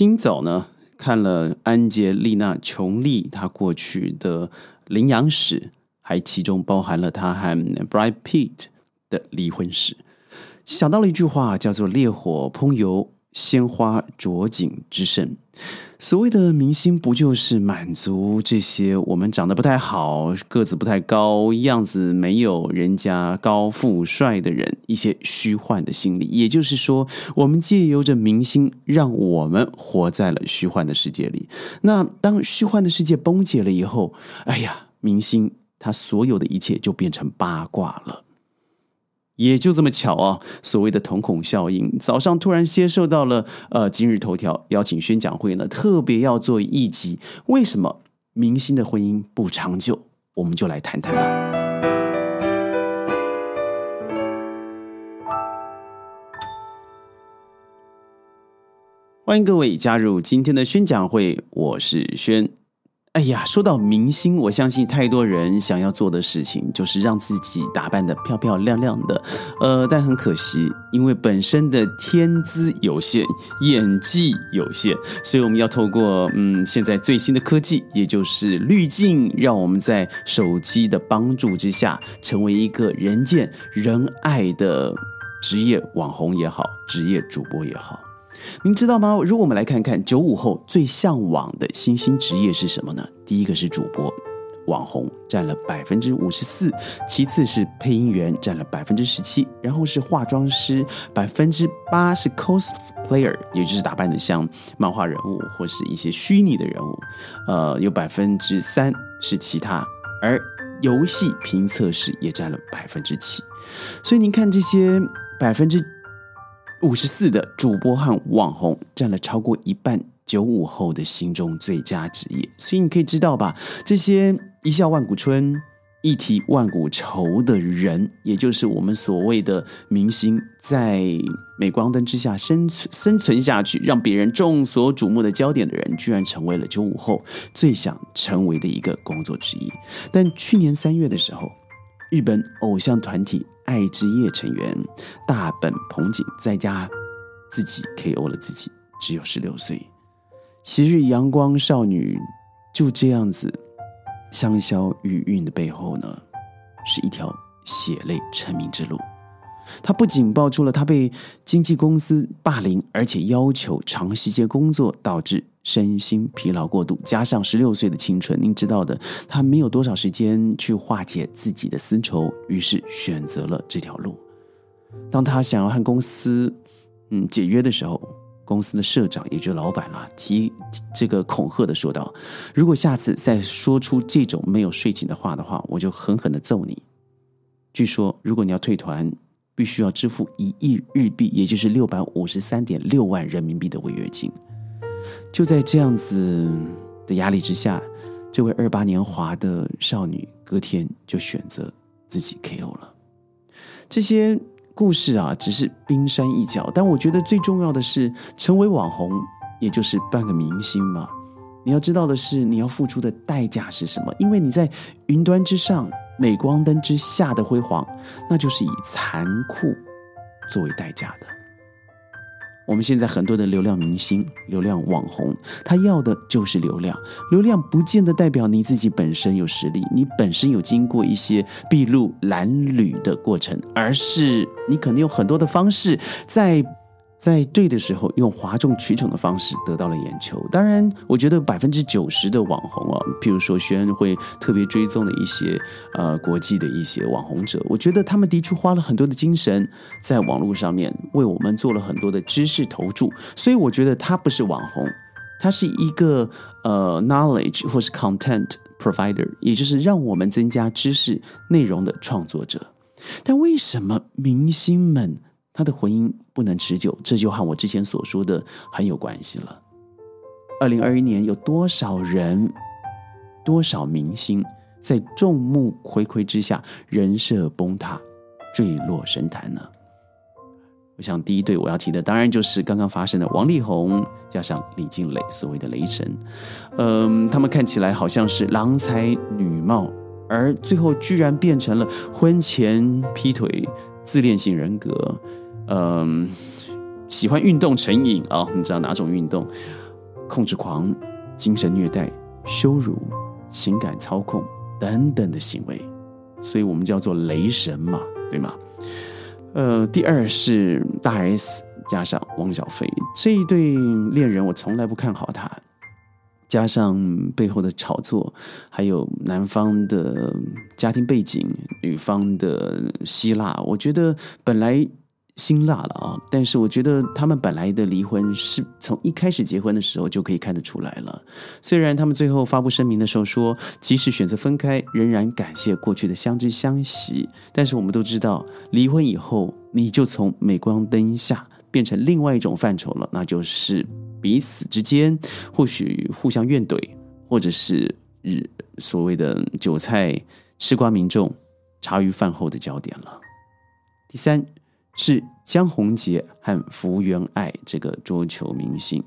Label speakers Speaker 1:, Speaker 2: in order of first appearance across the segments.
Speaker 1: 今早呢，看了安杰丽娜·琼丽她过去的领养史，还其中包含了她和 Brad Pitt 的离婚史，想到了一句话，叫做“烈火烹油，鲜花着锦之盛”。所谓的明星，不就是满足这些我们长得不太好、个子不太高、样子没有人家高富帅的人一些虚幻的心理？也就是说，我们借由着明星，让我们活在了虚幻的世界里。那当虚幻的世界崩解了以后，哎呀，明星他所有的一切就变成八卦了。也就这么巧啊！所谓的瞳孔效应，早上突然接受到了呃今日头条邀请宣讲会呢，特别要做一集，为什么明星的婚姻不长久？我们就来谈谈吧。欢迎各位加入今天的宣讲会，我是轩。哎呀，说到明星，我相信太多人想要做的事情就是让自己打扮的漂漂亮亮的，呃，但很可惜，因为本身的天资有限，演技有限，所以我们要透过嗯现在最新的科技，也就是滤镜，让我们在手机的帮助之下，成为一个人见人爱的职业网红也好，职业主播也好。您知道吗？如果我们来看看九五后最向往的新兴职业是什么呢？第一个是主播、网红，占了百分之五十四；其次是配音员，占了百分之十七；然后是化妆师，百分之八是 cosplayer，也就是打扮的像漫画人物或是一些虚拟的人物，呃，有百分之三是其他；而游戏评测师也占了百分之七。所以您看这些百分之。五十四的主播和网红占了超过一半，九五后的心中最佳职业。所以你可以知道吧，这些一笑万古春、一提万古愁的人，也就是我们所谓的明星，在镁光灯之下生存生存下去，让别人众所瞩目的焦点的人，居然成为了九五后最想成为的一个工作之一。但去年三月的时候，日本偶像团体。爱之夜成员大本彭景在家自己 KO 了自己，只有十六岁。昔日阳光少女就这样子香消玉殒的背后呢，是一条血泪成名之路。她不仅爆出了她被经纪公司霸凌，而且要求长时间工作，导致。身心疲劳过度，加上十六岁的青春，您知道的，他没有多少时间去化解自己的私仇，于是选择了这条路。当他想要和公司嗯解约的时候，公司的社长也就老板啦，提这个恐吓的说道：“如果下次再说出这种没有睡醒的话的话，我就狠狠的揍你。”据说，如果你要退团，必须要支付一亿日币，也就是六百五十三点六万人民币的违约金。就在这样子的压力之下，这位二八年华的少女隔天就选择自己 KO 了。这些故事啊，只是冰山一角，但我觉得最重要的是，成为网红，也就是半个明星嘛。你要知道的是，你要付出的代价是什么？因为你在云端之上、镁光灯之下的辉煌，那就是以残酷作为代价的。我们现在很多的流量明星、流量网红，他要的就是流量。流量不见得代表你自己本身有实力，你本身有经过一些筚路蓝缕的过程，而是你肯定有很多的方式在。在对的时候，用哗众取宠的方式得到了眼球。当然，我觉得百分之九十的网红啊，譬如说轩会特别追踪的一些呃国际的一些网红者，我觉得他们的确花了很多的精神在网络上面，为我们做了很多的知识投注。所以我觉得他不是网红，他是一个呃 knowledge 或是 content provider，也就是让我们增加知识内容的创作者。但为什么明星们？他的婚姻不能持久，这就和我之前所说的很有关系了。二零二一年有多少人、多少明星在众目睽睽之下人设崩塌、坠落神坛呢？我想第一对我要提的，当然就是刚刚发生的王力宏加上李静蕾所谓的雷神。嗯，他们看起来好像是郎才女貌，而最后居然变成了婚前劈腿、自恋型人格。嗯，喜欢运动成瘾啊？你知道哪种运动？控制狂、精神虐待、羞辱、情感操控等等的行为，所以我们叫做雷神嘛，对吗？呃，第二是大 S 加上汪小菲这一对恋人，我从来不看好他。加上背后的炒作，还有男方的家庭背景、女方的希腊，我觉得本来辛辣了啊。但是我觉得他们本来的离婚是从一开始结婚的时候就可以看得出来了。虽然他们最后发布声明的时候说，即使选择分开，仍然感谢过去的相知相惜。但是我们都知道，离婚以后你就从镁光灯下变成另外一种范畴了，那就是。彼此之间或许互相怨怼，或者是日所谓的韭菜吃瓜民众茶余饭后的焦点了。第三是江宏杰和福原爱这个桌球明星，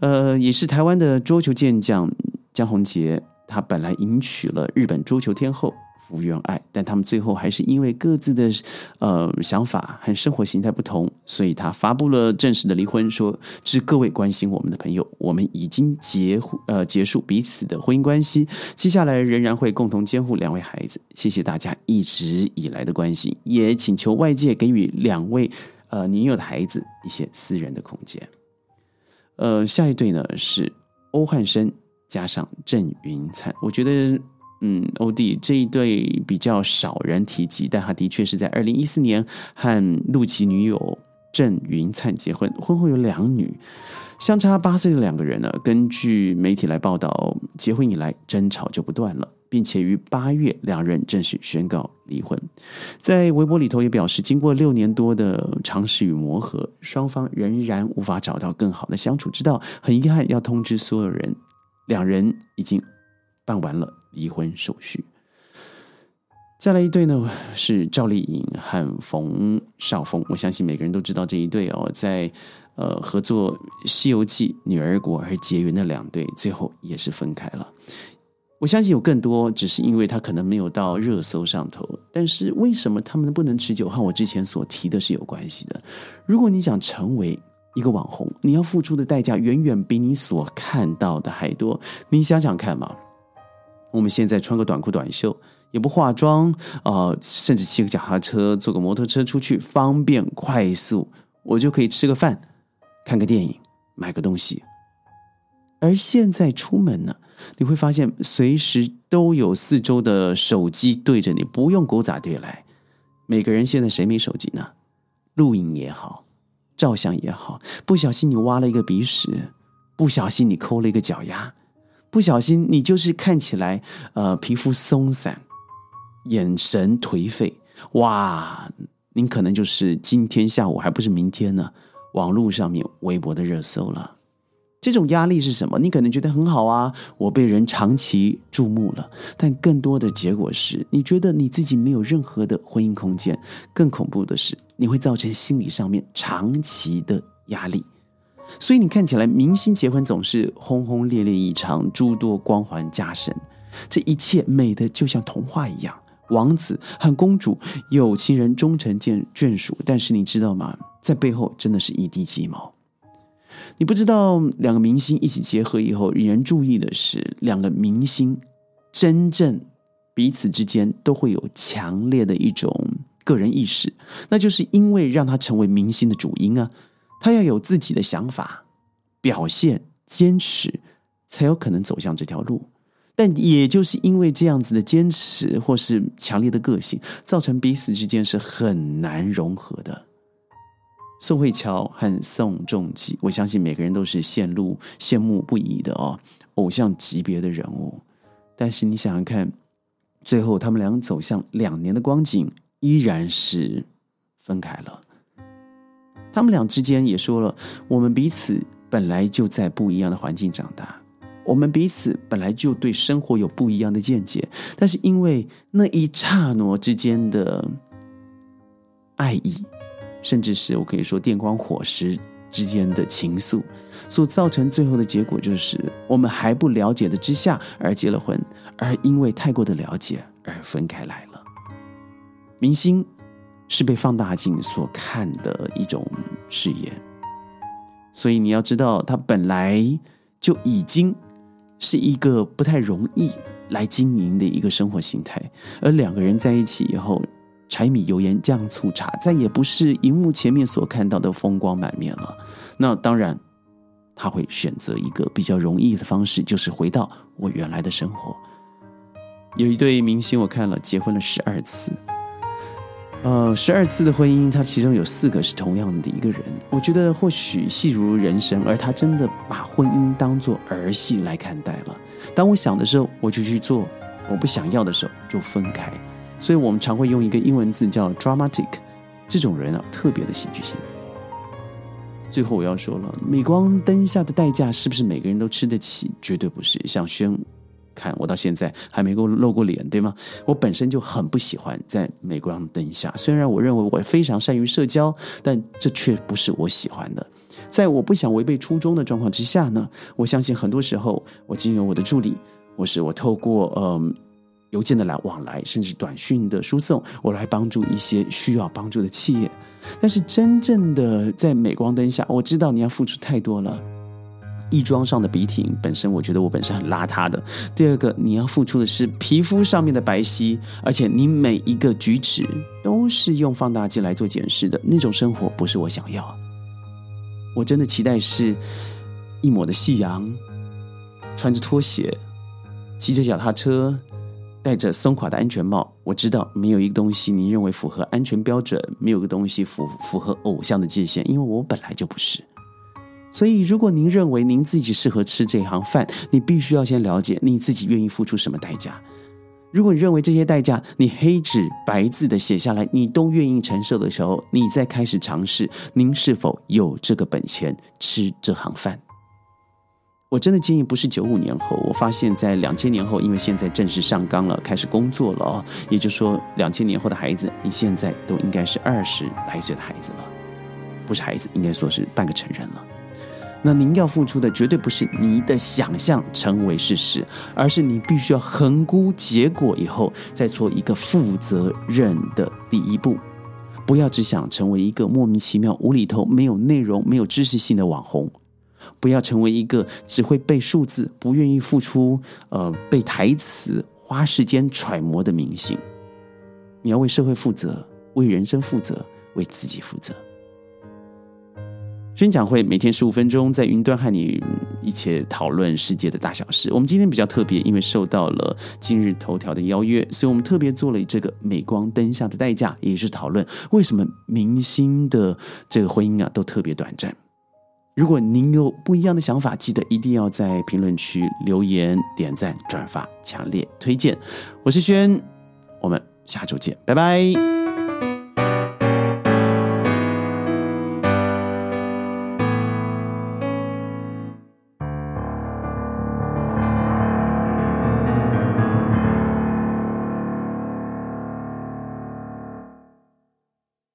Speaker 1: 呃，也是台湾的桌球健将江宏杰，他本来迎娶了日本桌球天后。福原爱，但他们最后还是因为各自的呃想法和生活形态不同，所以他发布了正式的离婚，说致各位关心我们的朋友，我们已经结呃结束彼此的婚姻关系，接下来仍然会共同监护两位孩子。谢谢大家一直以来的关心，也请求外界给予两位呃年幼的孩子一些私人的空间。呃，下一对呢是欧汉生加上郑云灿，我觉得。嗯，欧弟这一对比较少人提及，但他的确是在二零一四年和陆琪女友郑云灿结婚，婚后有两女，相差八岁的两个人呢。根据媒体来报道，结婚以来争吵就不断了，并且于八月两人正式宣告离婚。在微博里头也表示，经过六年多的尝试与磨合，双方仍然无法找到更好的相处之道。很遗憾要通知所有人，两人已经办完了。离婚手续，再来一对呢，是赵丽颖和冯绍峰。我相信每个人都知道这一对哦，在呃合作《西游记》女儿国而结缘的两对，最后也是分开了。我相信有更多，只是因为他可能没有到热搜上头。但是为什么他们不能持久？和我之前所提的是有关系的。如果你想成为一个网红，你要付出的代价远远比你所看到的还多。你想想看嘛。我们现在穿个短裤短袖，也不化妆啊，甚至骑个脚踏车、坐个摩托车出去，方便快速，我就可以吃个饭、看个电影、买个东西。而现在出门呢，你会发现随时都有四周的手机对着你，不用狗仔队来。每个人现在谁没手机呢？录影也好，照相也好，不小心你挖了一个鼻屎，不小心你抠了一个脚丫。不小心，你就是看起来，呃，皮肤松散，眼神颓废，哇，您可能就是今天下午还不是明天呢，网络上面微博的热搜了。这种压力是什么？你可能觉得很好啊，我被人长期注目了，但更多的结果是，你觉得你自己没有任何的婚姻空间。更恐怖的是，你会造成心理上面长期的压力。所以你看起来，明星结婚总是轰轰烈烈一场，诸多光环加身，这一切美的就像童话一样，王子和公主有情人终成眷眷属。但是你知道吗？在背后真的是一地鸡毛。你不知道，两个明星一起结合以后，引人注意的是，两个明星真正彼此之间都会有强烈的一种个人意识，那就是因为让他成为明星的主因啊。他要有自己的想法、表现、坚持，才有可能走向这条路。但也就是因为这样子的坚持或是强烈的个性，造成彼此之间是很难融合的。宋慧乔和宋仲基，我相信每个人都是羡慕羡慕不已的哦，偶像级别的人物。但是你想想看，最后他们俩走向两年的光景，依然是分开了。他们俩之间也说了，我们彼此本来就在不一样的环境长大，我们彼此本来就对生活有不一样的见解，但是因为那一刹那之间的爱意，甚至是我可以说电光火石之间的情愫，所造成最后的结果就是我们还不了解的之下而结了婚，而因为太过的了解而分开来了。明星。是被放大镜所看的一种视野，所以你要知道，他本来就已经是一个不太容易来经营的一个生活形态。而两个人在一起以后，柴米油盐酱醋茶，再也不是荧幕前面所看到的风光满面了。那当然，他会选择一个比较容易的方式，就是回到我原来的生活。有一对明星，我看了结婚了十二次，呃，十二次的婚姻，他其中有四个是同样的一个人。我觉得或许戏如人生，而他真的把婚姻当作儿戏来看待了。当我想的时候，我就去做；我不想要的时候，就分开。所以我们常会用一个英文字叫 “dramatic”，这种人啊，特别的戏剧性。最后我要说了，镁光灯下的代价是不是每个人都吃得起？绝对不是。像轩。看我到现在还没够露过脸，对吗？我本身就很不喜欢在镁光灯下。虽然我认为我非常善于社交，但这却不是我喜欢的。在我不想违背初衷的状况之下呢，我相信很多时候我经由我的助理，或是我透过嗯邮件的来往来，甚至短讯的输送，我来帮助一些需要帮助的企业。但是真正的在镁光灯下，我知道你要付出太多了。衣装上的笔挺本身，我觉得我本身很邋遢的。第二个，你要付出的是皮肤上面的白皙，而且你每一个举止都是用放大镜来做检视的那种生活，不是我想要。我真的期待是一抹的夕阳，穿着拖鞋，骑着脚踏车，戴着松垮的安全帽。我知道没有一个东西你认为符合安全标准，没有个东西符符合偶像的界限，因为我本来就不是。所以，如果您认为您自己适合吃这行饭，你必须要先了解你自己愿意付出什么代价。如果你认为这些代价你黑纸白字的写下来，你都愿意承受的时候，你再开始尝试，您是否有这个本钱吃这行饭？我真的建议不是九五年后，我发现在两千年后，因为现在正式上岗了，开始工作了哦，也就是说，两千年后的孩子，你现在都应该是二十来岁的孩子了，不是孩子，应该说是半个成人了。那您要付出的绝对不是你的想象成为事实，而是你必须要横估结果以后再做一个负责任的第一步。不要只想成为一个莫名其妙、无厘头、没有内容、没有知识性的网红，不要成为一个只会背数字、不愿意付出、呃背台词、花时间揣摩的明星。你要为社会负责，为人生负责，为自己负责。宣讲会每天十五分钟，在云端和你一起讨论世界的大小事。我们今天比较特别，因为受到了今日头条的邀约，所以我们特别做了这个镁光灯下的代价，也是讨论为什么明星的这个婚姻啊都特别短暂。如果您有不一样的想法，记得一定要在评论区留言、点赞、转发，强烈推荐。我是轩，我们下周见，拜拜。